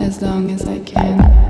as long as I can.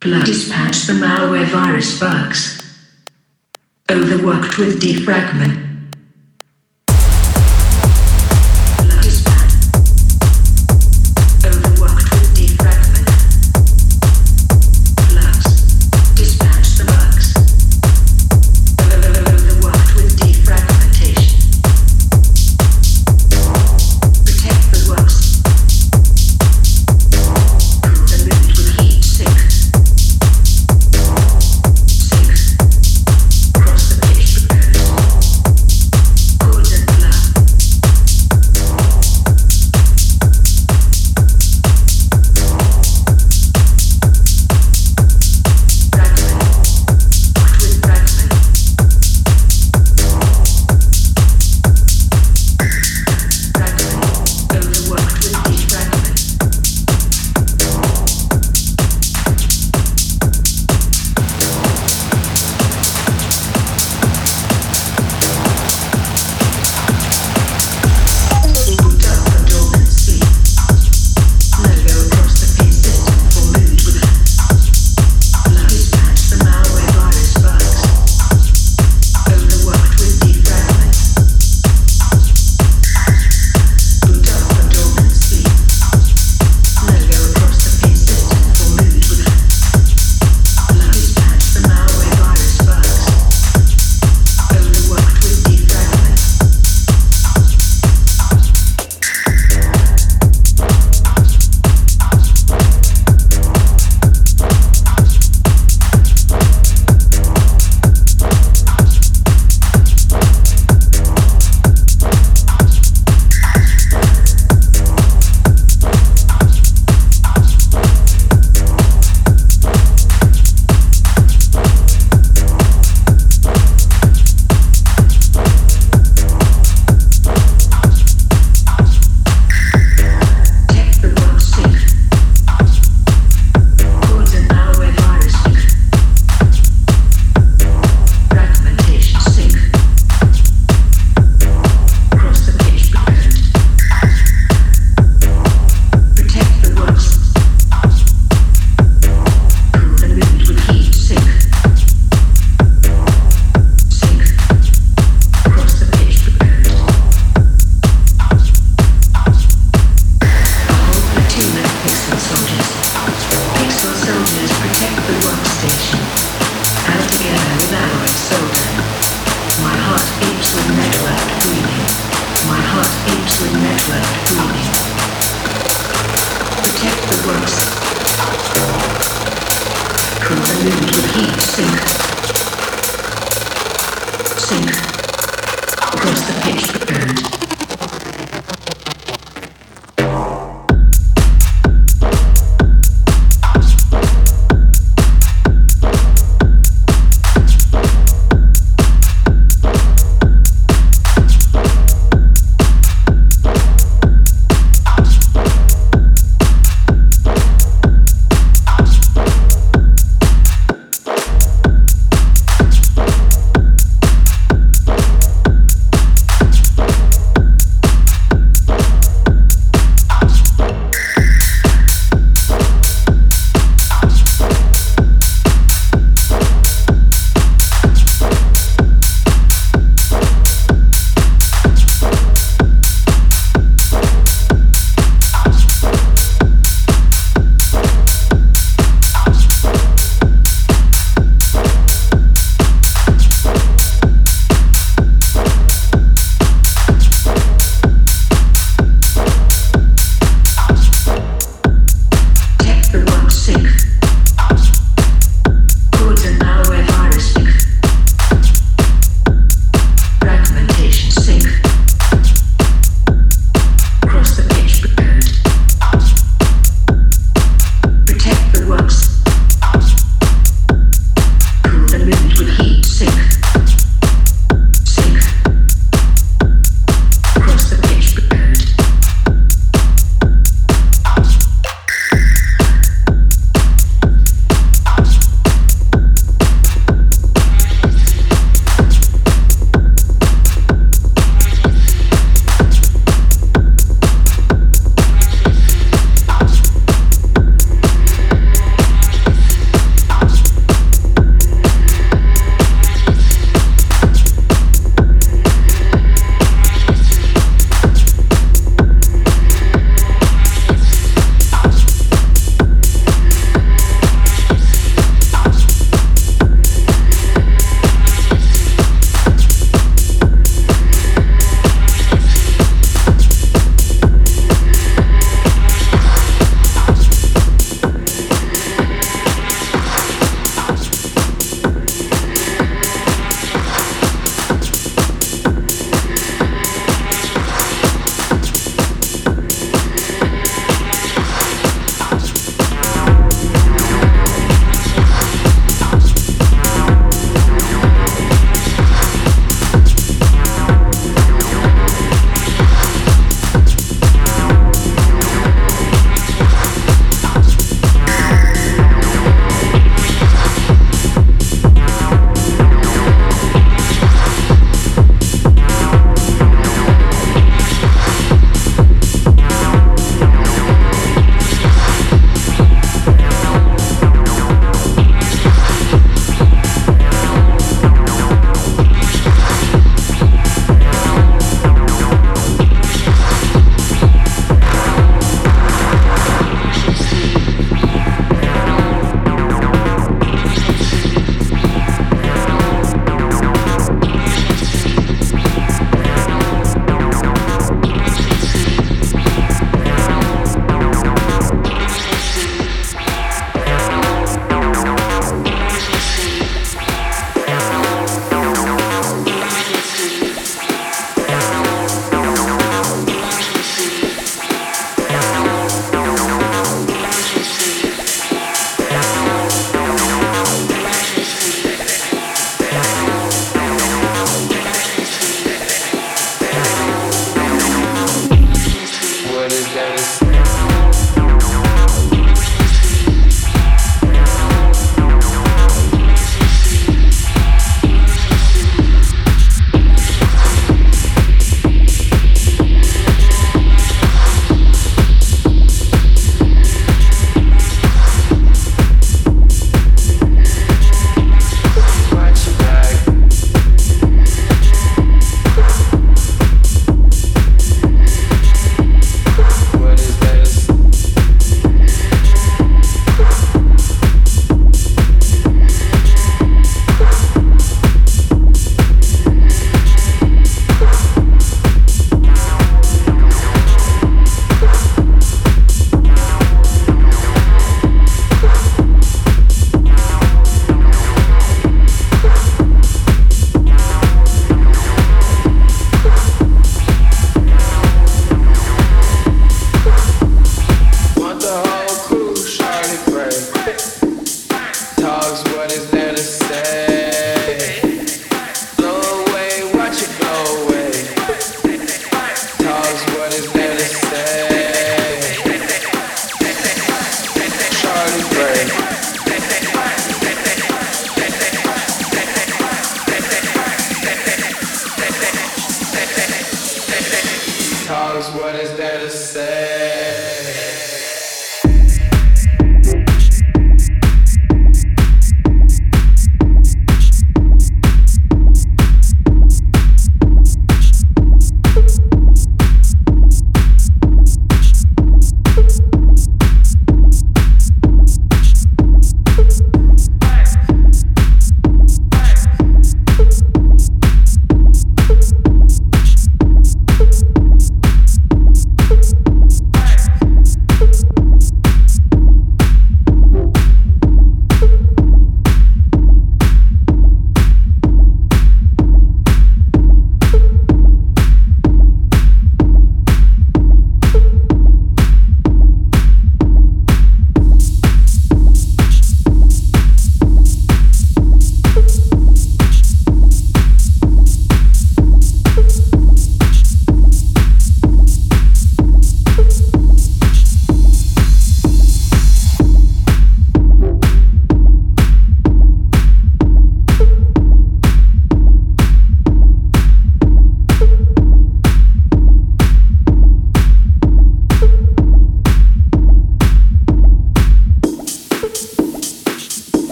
Dispatch the malware virus bugs. Overworked with defragment.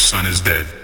son is dead.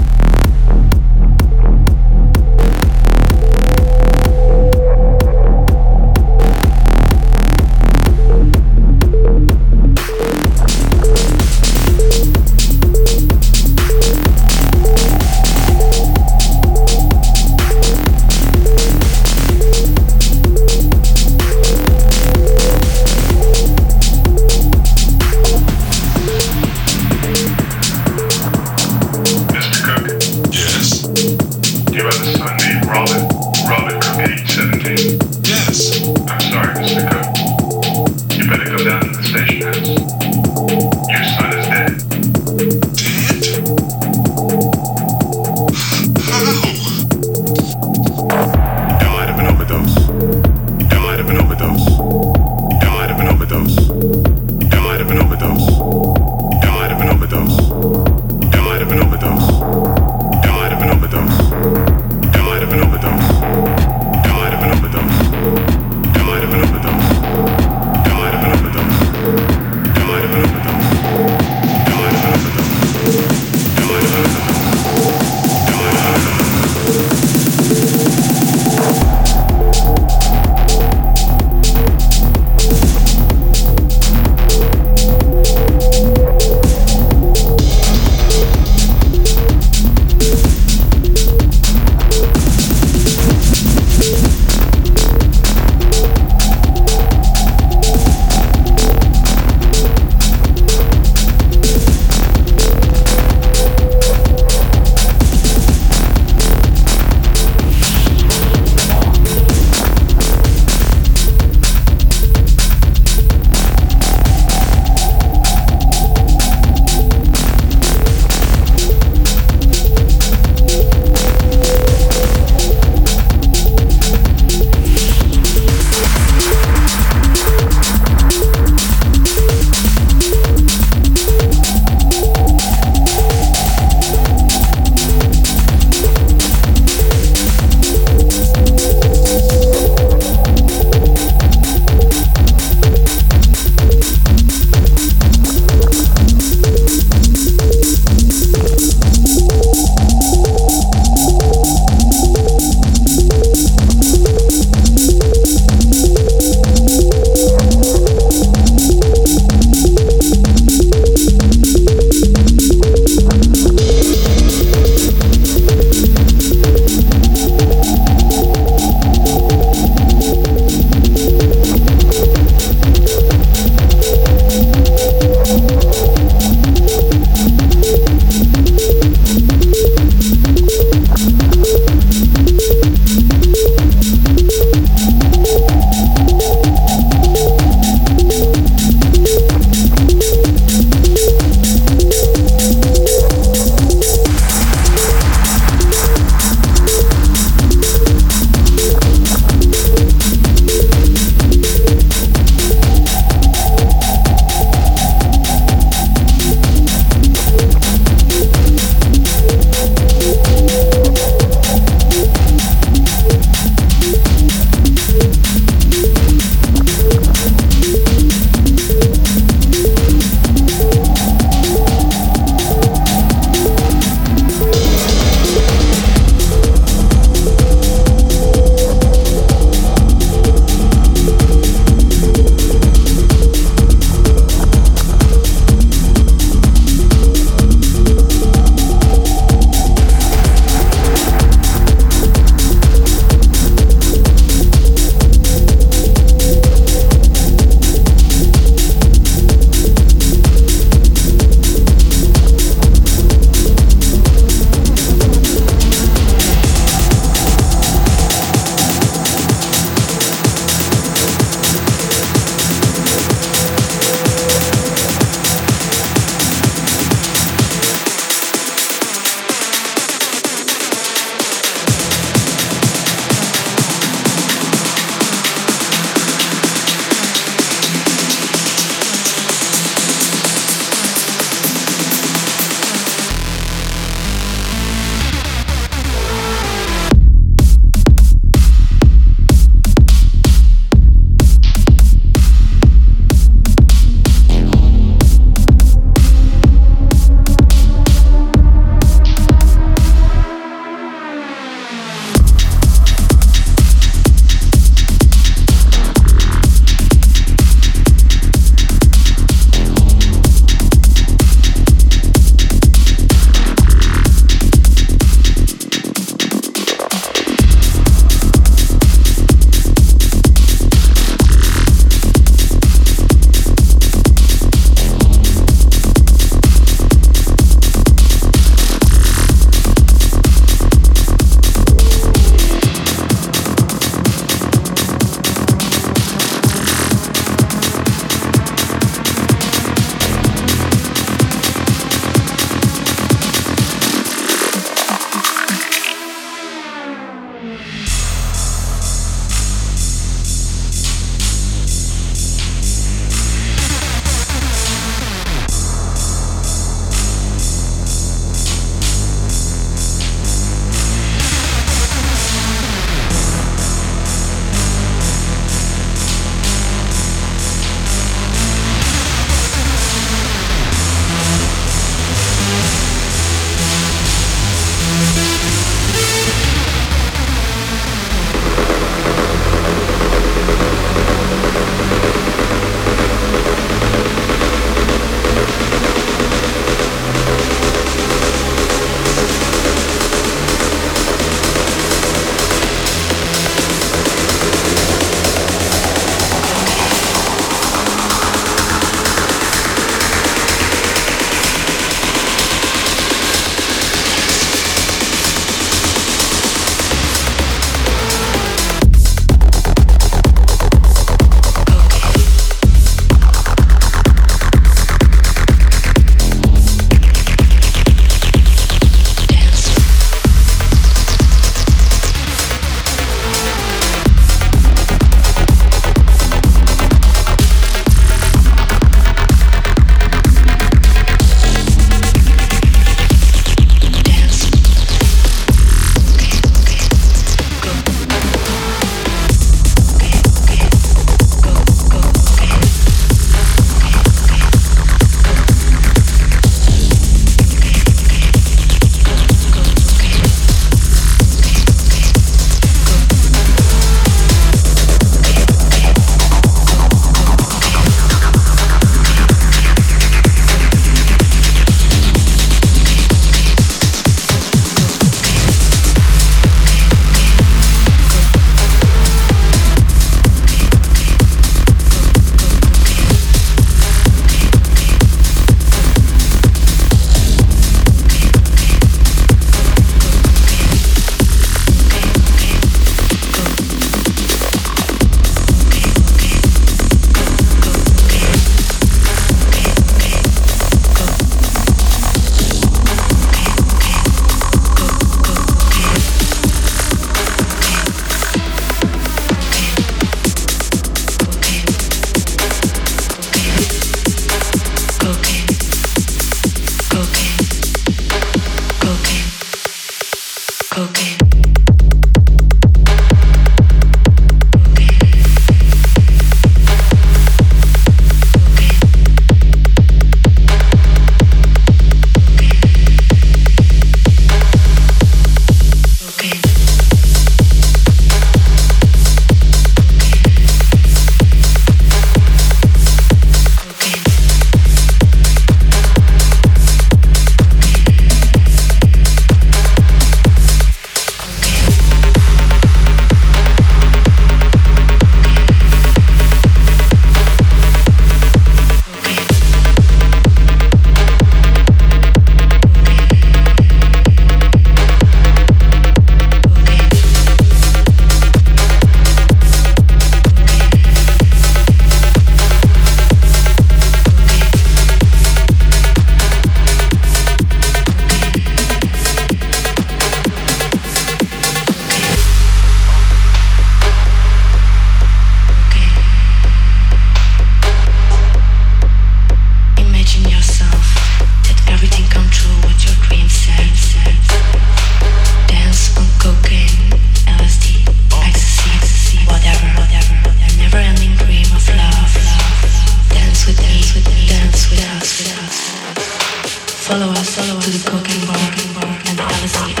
Follow us to the cooking bar and Alice